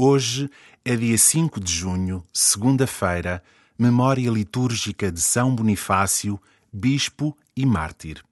Hoje é dia 5 de junho, segunda-feira, memória litúrgica de São Bonifácio, bispo e mártir.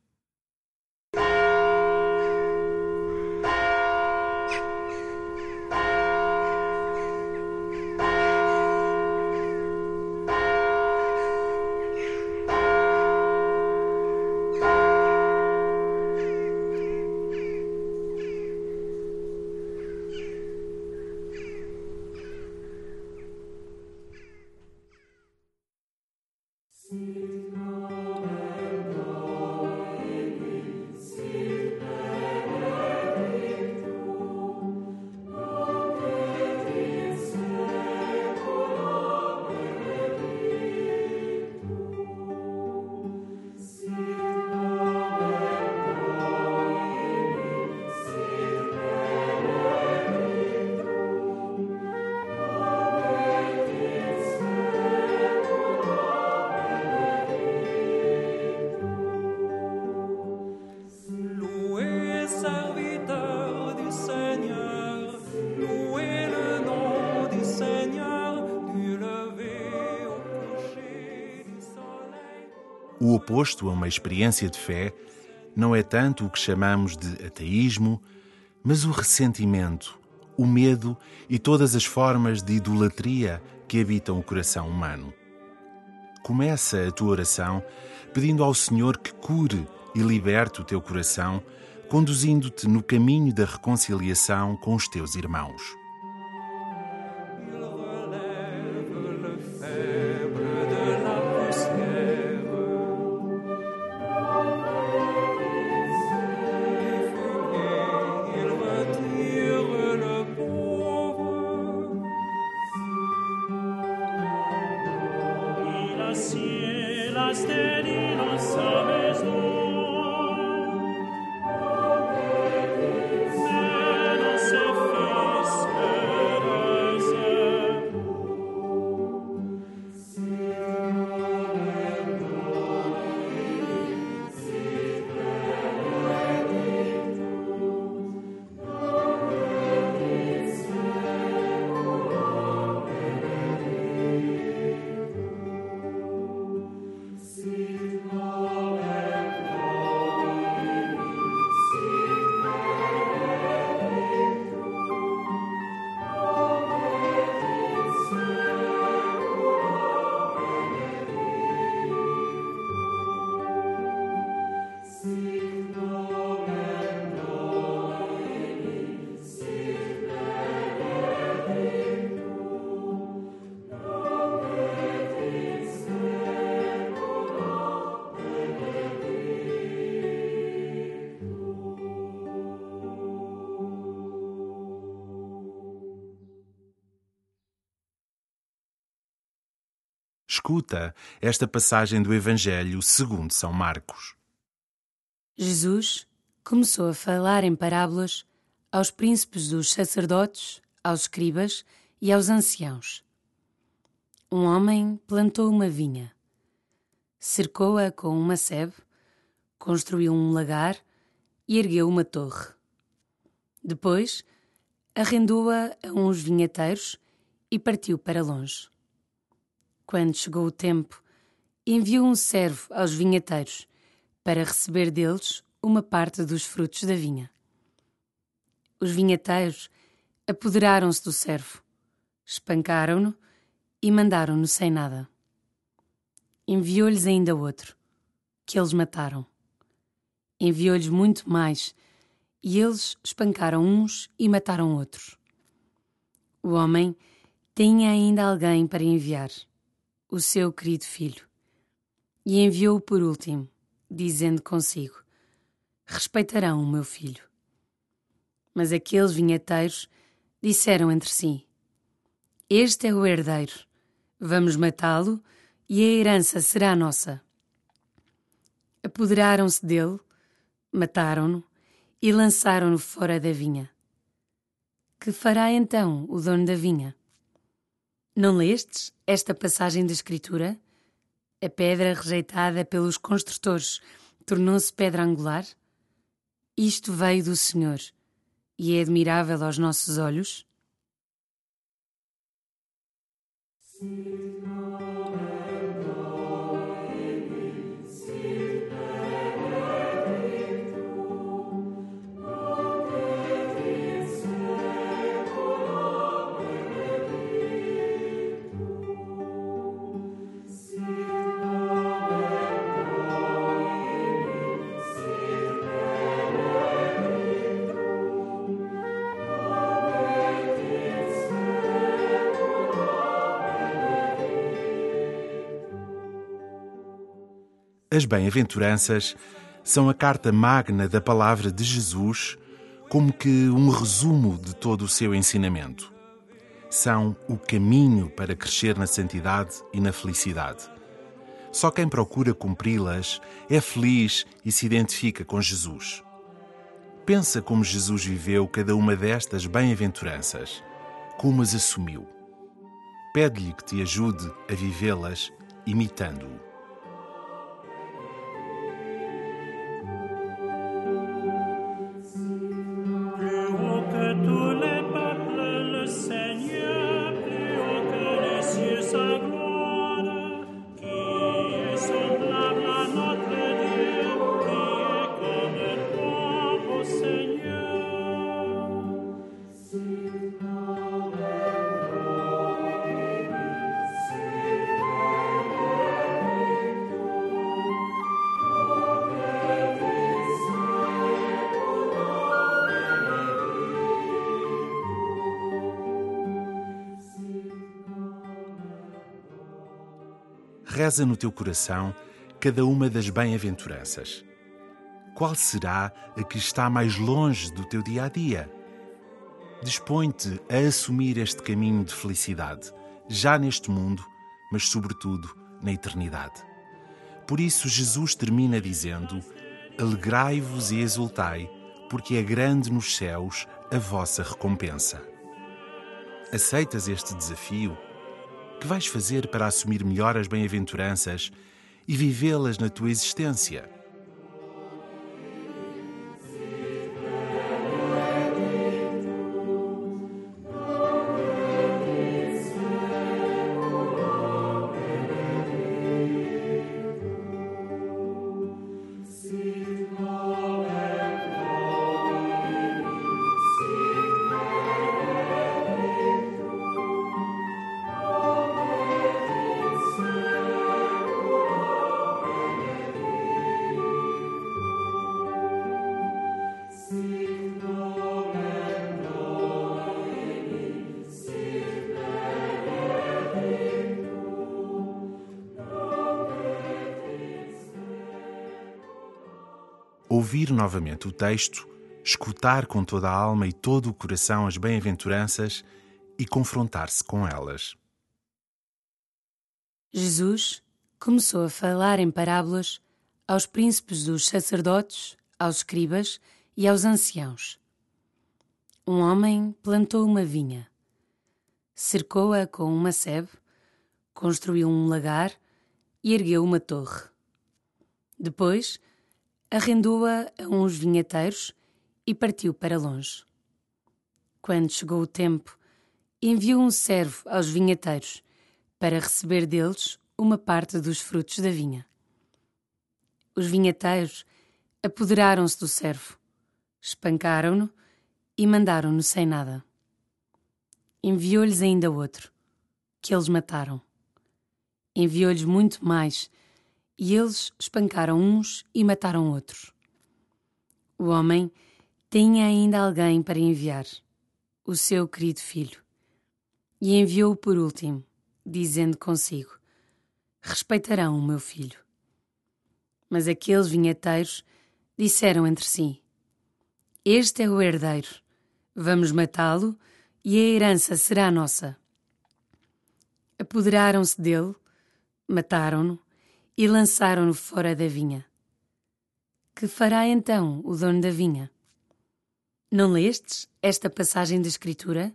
Oposto a uma experiência de fé não é tanto o que chamamos de ateísmo, mas o ressentimento, o medo e todas as formas de idolatria que habitam o coração humano. Começa a tua oração pedindo ao Senhor que cure e liberte o teu coração, conduzindo-te no caminho da reconciliação com os teus irmãos. Escuta esta passagem do Evangelho segundo São Marcos. Jesus começou a falar em parábolas aos príncipes dos sacerdotes, aos escribas e aos anciãos. Um homem plantou uma vinha, cercou-a com uma sebe, construiu um lagar e ergueu uma torre. Depois, arrendou-a a uns vinheteiros e partiu para longe. Quando chegou o tempo, enviou um servo aos vinheteiros para receber deles uma parte dos frutos da vinha. Os vinheteiros apoderaram-se do servo, espancaram-no e mandaram-no sem nada. Enviou-lhes ainda outro, que eles mataram. Enviou-lhes muito mais, e eles espancaram uns e mataram outros. O homem tinha ainda alguém para enviar, o seu querido filho, e enviou-o por último, dizendo consigo: Respeitarão o meu filho. Mas aqueles vinheteiros disseram entre si: Este é o herdeiro, vamos matá-lo e a herança será nossa. Apoderaram-se dele, mataram-no e lançaram-no fora da vinha. Que fará então o dono da vinha? Não lestes esta passagem da Escritura? A pedra rejeitada pelos construtores tornou-se pedra angular? Isto veio do Senhor e é admirável aos nossos olhos? Sim. As bem-aventuranças são a carta magna da palavra de Jesus, como que um resumo de todo o seu ensinamento. São o caminho para crescer na santidade e na felicidade. Só quem procura cumpri-las é feliz e se identifica com Jesus. Pensa como Jesus viveu cada uma destas bem-aventuranças, como as assumiu. Pede-lhe que te ajude a vivê-las imitando-o. Reza no teu coração cada uma das bem-aventuranças. Qual será a que está mais longe do teu dia a dia? Dispõe-te a assumir este caminho de felicidade, já neste mundo, mas sobretudo na eternidade. Por isso, Jesus termina dizendo: Alegrai-vos e exultai, porque é grande nos céus a vossa recompensa. Aceitas este desafio? Que vais fazer para assumir melhor as bem-aventuranças e vivê-las na tua existência? Ouvir novamente o texto, escutar com toda a alma e todo o coração as bem-aventuranças e confrontar-se com elas. Jesus começou a falar em parábolas aos príncipes dos sacerdotes, aos escribas e aos anciãos. Um homem plantou uma vinha, cercou-a com uma sebe, construiu um lagar e ergueu uma torre. Depois, arrendou-a a uns vinheteiros e partiu para longe. Quando chegou o tempo, enviou um servo aos vinheteiros para receber deles uma parte dos frutos da vinha. Os vinheteiros apoderaram-se do servo, espancaram-no e mandaram-no sem nada. Enviou-lhes ainda outro, que eles mataram. Enviou-lhes muito mais, e eles espancaram uns e mataram outros. O homem tinha ainda alguém para enviar, o seu querido filho, e enviou-o por último, dizendo consigo: Respeitarão o meu filho. Mas aqueles vinheteiros disseram entre si: Este é o herdeiro, vamos matá-lo e a herança será nossa. Apoderaram-se dele, mataram-no e lançaram-no fora da vinha. Que fará então o dono da vinha? Não lestes esta passagem da Escritura?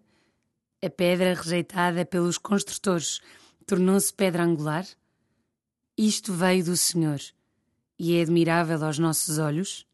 A pedra rejeitada pelos construtores tornou-se pedra angular? Isto veio do Senhor e é admirável aos nossos olhos?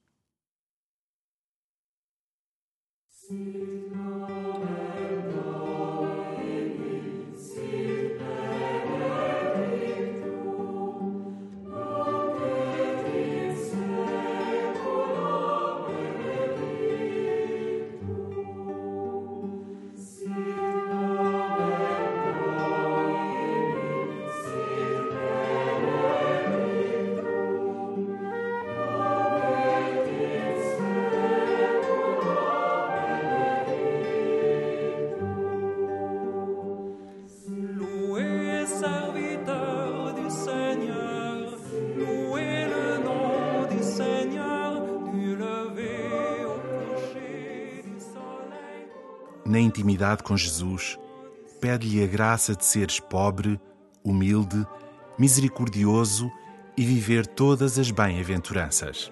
Intimidade com Jesus, pede-lhe a graça de seres pobre, humilde, misericordioso e viver todas as bem-aventuranças.